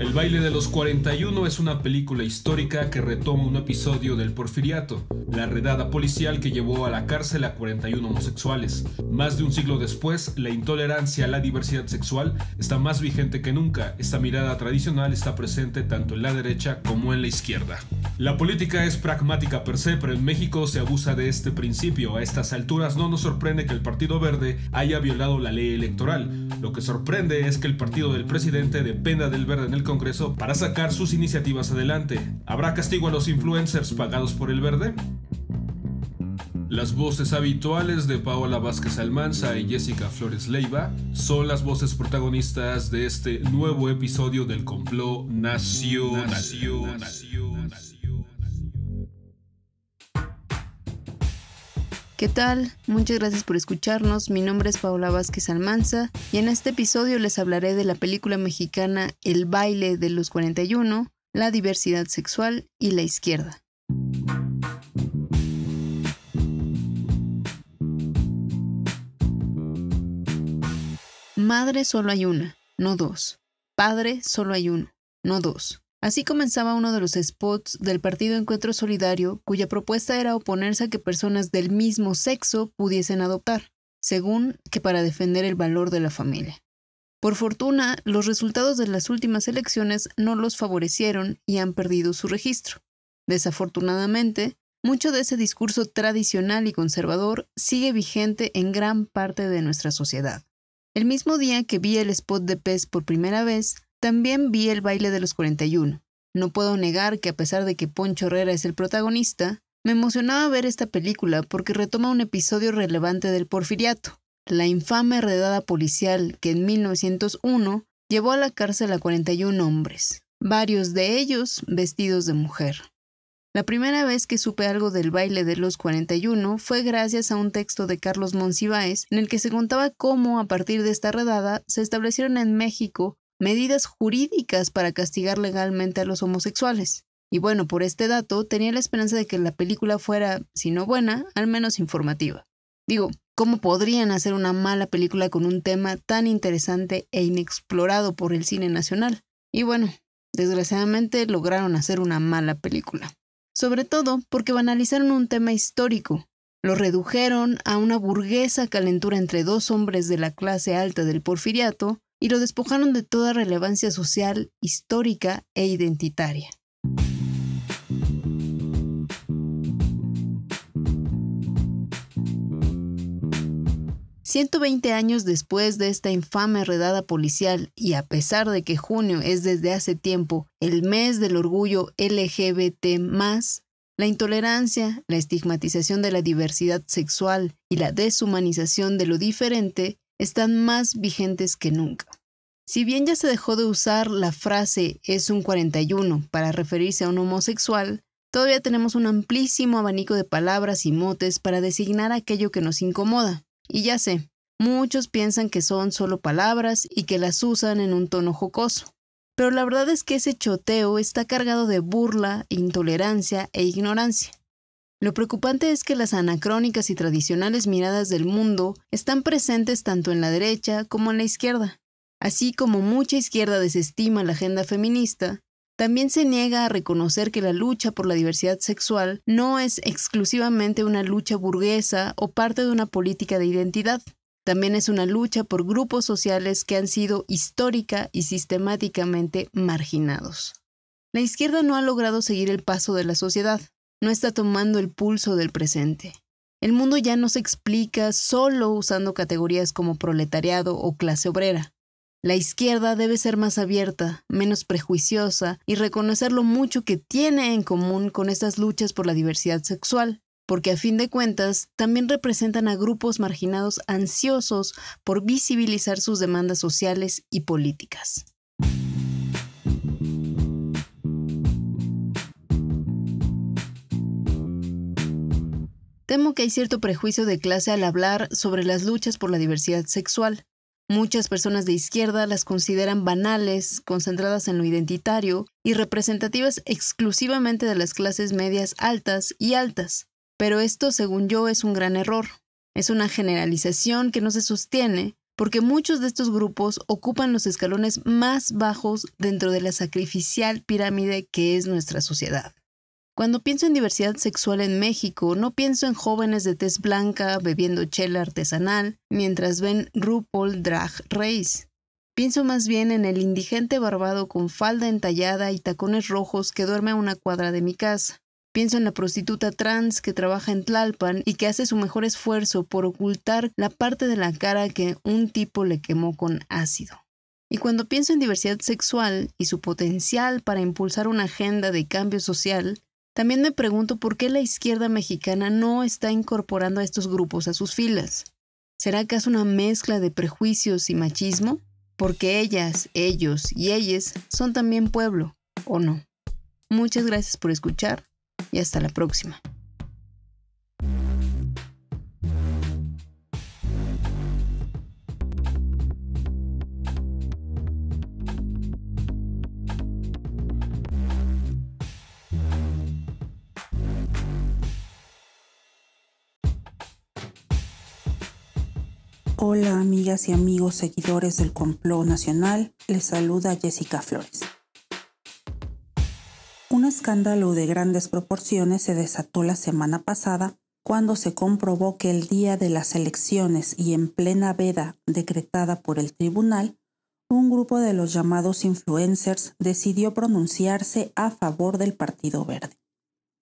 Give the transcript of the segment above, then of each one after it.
El baile de los 41 es una película histórica que retoma un episodio del Porfiriato, la redada policial que llevó a la cárcel a 41 homosexuales. Más de un siglo después, la intolerancia a la diversidad sexual está más vigente que nunca. Esta mirada tradicional está presente tanto en la derecha como en la izquierda. La política es pragmática per se, pero en México se abusa de este principio. A estas alturas no nos sorprende que el Partido Verde haya violado la ley electoral. Lo que sorprende es que el partido del presidente dependa del verde en el Congreso para sacar sus iniciativas adelante. ¿Habrá castigo a los influencers pagados por el verde? Las voces habituales de Paola Vázquez Almanza y Jessica Flores Leiva son las voces protagonistas de este nuevo episodio del complot nacional. ¿Qué tal? Muchas gracias por escucharnos. Mi nombre es Paola Vázquez Almanza y en este episodio les hablaré de la película mexicana El baile de los 41, la diversidad sexual y la izquierda. Madre solo hay una, no dos. Padre solo hay uno, no dos. Así comenzaba uno de los spots del Partido Encuentro Solidario, cuya propuesta era oponerse a que personas del mismo sexo pudiesen adoptar, según que para defender el valor de la familia. Por fortuna, los resultados de las últimas elecciones no los favorecieron y han perdido su registro. Desafortunadamente, mucho de ese discurso tradicional y conservador sigue vigente en gran parte de nuestra sociedad. El mismo día que vi el spot de PES por primera vez, también vi el baile de los 41. No puedo negar que a pesar de que Poncho Herrera es el protagonista, me emocionaba ver esta película porque retoma un episodio relevante del porfiriato, la infame redada policial que en 1901 llevó a la cárcel a 41 hombres, varios de ellos vestidos de mujer. La primera vez que supe algo del baile de los 41 fue gracias a un texto de Carlos Monsiváis en el que se contaba cómo a partir de esta redada se establecieron en México medidas jurídicas para castigar legalmente a los homosexuales. Y bueno, por este dato tenía la esperanza de que la película fuera, si no buena, al menos informativa. Digo, ¿cómo podrían hacer una mala película con un tema tan interesante e inexplorado por el cine nacional? Y bueno, desgraciadamente lograron hacer una mala película. Sobre todo porque banalizaron un tema histórico, lo redujeron a una burguesa calentura entre dos hombres de la clase alta del porfiriato y lo despojaron de toda relevancia social, histórica e identitaria. «120 años después de esta infame redada policial y a pesar de que junio es desde hace tiempo el mes del orgullo LGBT+, la intolerancia, la estigmatización de la diversidad sexual y la deshumanización de lo diferente están más vigentes que nunca. Si bien ya se dejó de usar la frase es un 41 para referirse a un homosexual, todavía tenemos un amplísimo abanico de palabras y motes para designar aquello que nos incomoda. Y ya sé, muchos piensan que son solo palabras y que las usan en un tono jocoso. Pero la verdad es que ese choteo está cargado de burla, intolerancia e ignorancia. Lo preocupante es que las anacrónicas y tradicionales miradas del mundo están presentes tanto en la derecha como en la izquierda. Así como mucha izquierda desestima la agenda feminista, también se niega a reconocer que la lucha por la diversidad sexual no es exclusivamente una lucha burguesa o parte de una política de identidad. También es una lucha por grupos sociales que han sido histórica y sistemáticamente marginados. La izquierda no ha logrado seguir el paso de la sociedad no está tomando el pulso del presente. El mundo ya no se explica solo usando categorías como proletariado o clase obrera. La izquierda debe ser más abierta, menos prejuiciosa y reconocer lo mucho que tiene en común con estas luchas por la diversidad sexual, porque a fin de cuentas también representan a grupos marginados ansiosos por visibilizar sus demandas sociales y políticas. Temo que hay cierto prejuicio de clase al hablar sobre las luchas por la diversidad sexual. Muchas personas de izquierda las consideran banales, concentradas en lo identitario y representativas exclusivamente de las clases medias altas y altas. Pero esto, según yo, es un gran error. Es una generalización que no se sostiene porque muchos de estos grupos ocupan los escalones más bajos dentro de la sacrificial pirámide que es nuestra sociedad. Cuando pienso en diversidad sexual en México, no pienso en jóvenes de tez blanca bebiendo chela artesanal mientras ven RuPaul Drag Race. Pienso más bien en el indigente barbado con falda entallada y tacones rojos que duerme a una cuadra de mi casa. Pienso en la prostituta trans que trabaja en Tlalpan y que hace su mejor esfuerzo por ocultar la parte de la cara que un tipo le quemó con ácido. Y cuando pienso en diversidad sexual y su potencial para impulsar una agenda de cambio social, también me pregunto por qué la izquierda mexicana no está incorporando a estos grupos a sus filas. ¿Será acaso una mezcla de prejuicios y machismo? Porque ellas, ellos y ellas son también pueblo, ¿o no? Muchas gracias por escuchar y hasta la próxima. Hola amigas y amigos seguidores del complot nacional, les saluda Jessica Flores. Un escándalo de grandes proporciones se desató la semana pasada cuando se comprobó que el día de las elecciones y en plena veda decretada por el tribunal, un grupo de los llamados influencers decidió pronunciarse a favor del Partido Verde.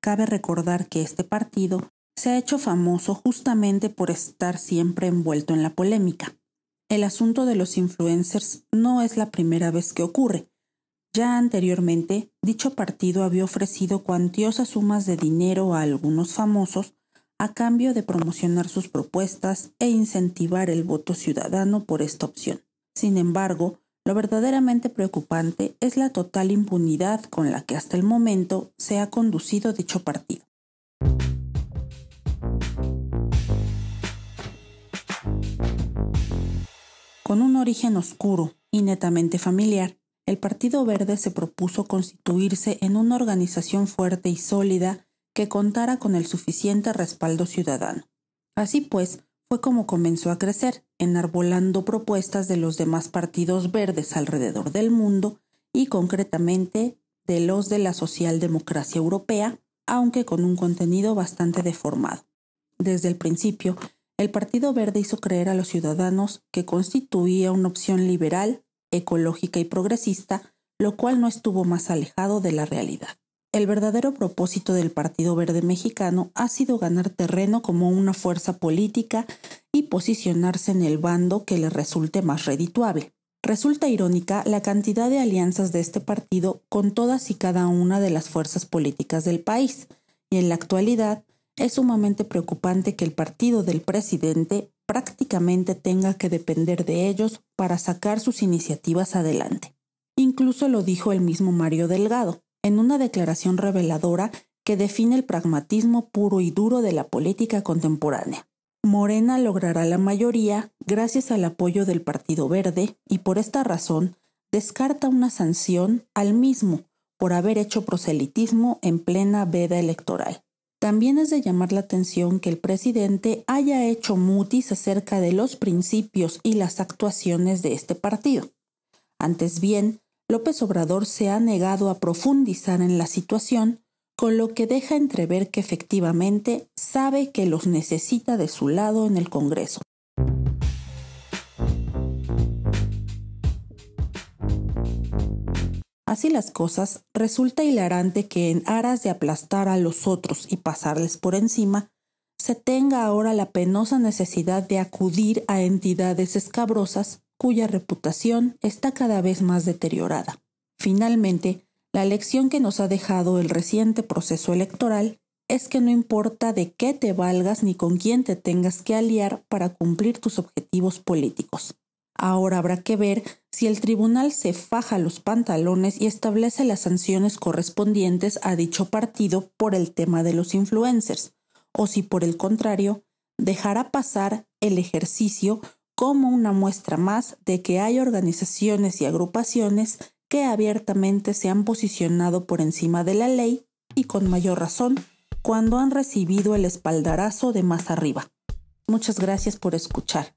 Cabe recordar que este partido se ha hecho famoso justamente por estar siempre envuelto en la polémica. El asunto de los influencers no es la primera vez que ocurre, ya anteriormente, dicho partido había ofrecido cuantiosas sumas de dinero a algunos famosos a cambio de promocionar sus propuestas e incentivar el voto ciudadano por esta opción. Sin embargo, lo verdaderamente preocupante es la total impunidad con la que hasta el momento se ha conducido dicho partido. Con un origen oscuro y netamente familiar, el Partido Verde se propuso constituirse en una organización fuerte y sólida que contara con el suficiente respaldo ciudadano. Así pues, fue como comenzó a crecer, enarbolando propuestas de los demás partidos verdes alrededor del mundo y concretamente de los de la socialdemocracia europea, aunque con un contenido bastante deformado. Desde el principio, el Partido Verde hizo creer a los ciudadanos que constituía una opción liberal, ecológica y progresista, lo cual no estuvo más alejado de la realidad. El verdadero propósito del Partido Verde Mexicano ha sido ganar terreno como una fuerza política y posicionarse en el bando que le resulte más redituable. Resulta irónica la cantidad de alianzas de este partido con todas y cada una de las fuerzas políticas del país, y en la actualidad es sumamente preocupante que el partido del presidente prácticamente tenga que depender de ellos para sacar sus iniciativas adelante. Incluso lo dijo el mismo Mario Delgado, en una declaración reveladora que define el pragmatismo puro y duro de la política contemporánea. Morena logrará la mayoría gracias al apoyo del Partido Verde y por esta razón descarta una sanción al mismo por haber hecho proselitismo en plena veda electoral. También es de llamar la atención que el presidente haya hecho mutis acerca de los principios y las actuaciones de este partido. Antes bien, López Obrador se ha negado a profundizar en la situación, con lo que deja entrever que efectivamente sabe que los necesita de su lado en el Congreso. Así las cosas, resulta hilarante que en aras de aplastar a los otros y pasarles por encima, se tenga ahora la penosa necesidad de acudir a entidades escabrosas cuya reputación está cada vez más deteriorada. Finalmente, la lección que nos ha dejado el reciente proceso electoral es que no importa de qué te valgas ni con quién te tengas que aliar para cumplir tus objetivos políticos. Ahora habrá que ver si el tribunal se faja los pantalones y establece las sanciones correspondientes a dicho partido por el tema de los influencers, o si por el contrario dejará pasar el ejercicio como una muestra más de que hay organizaciones y agrupaciones que abiertamente se han posicionado por encima de la ley y con mayor razón cuando han recibido el espaldarazo de más arriba. Muchas gracias por escuchar.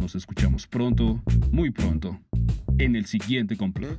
Nos escuchamos pronto, muy pronto, en el siguiente complot.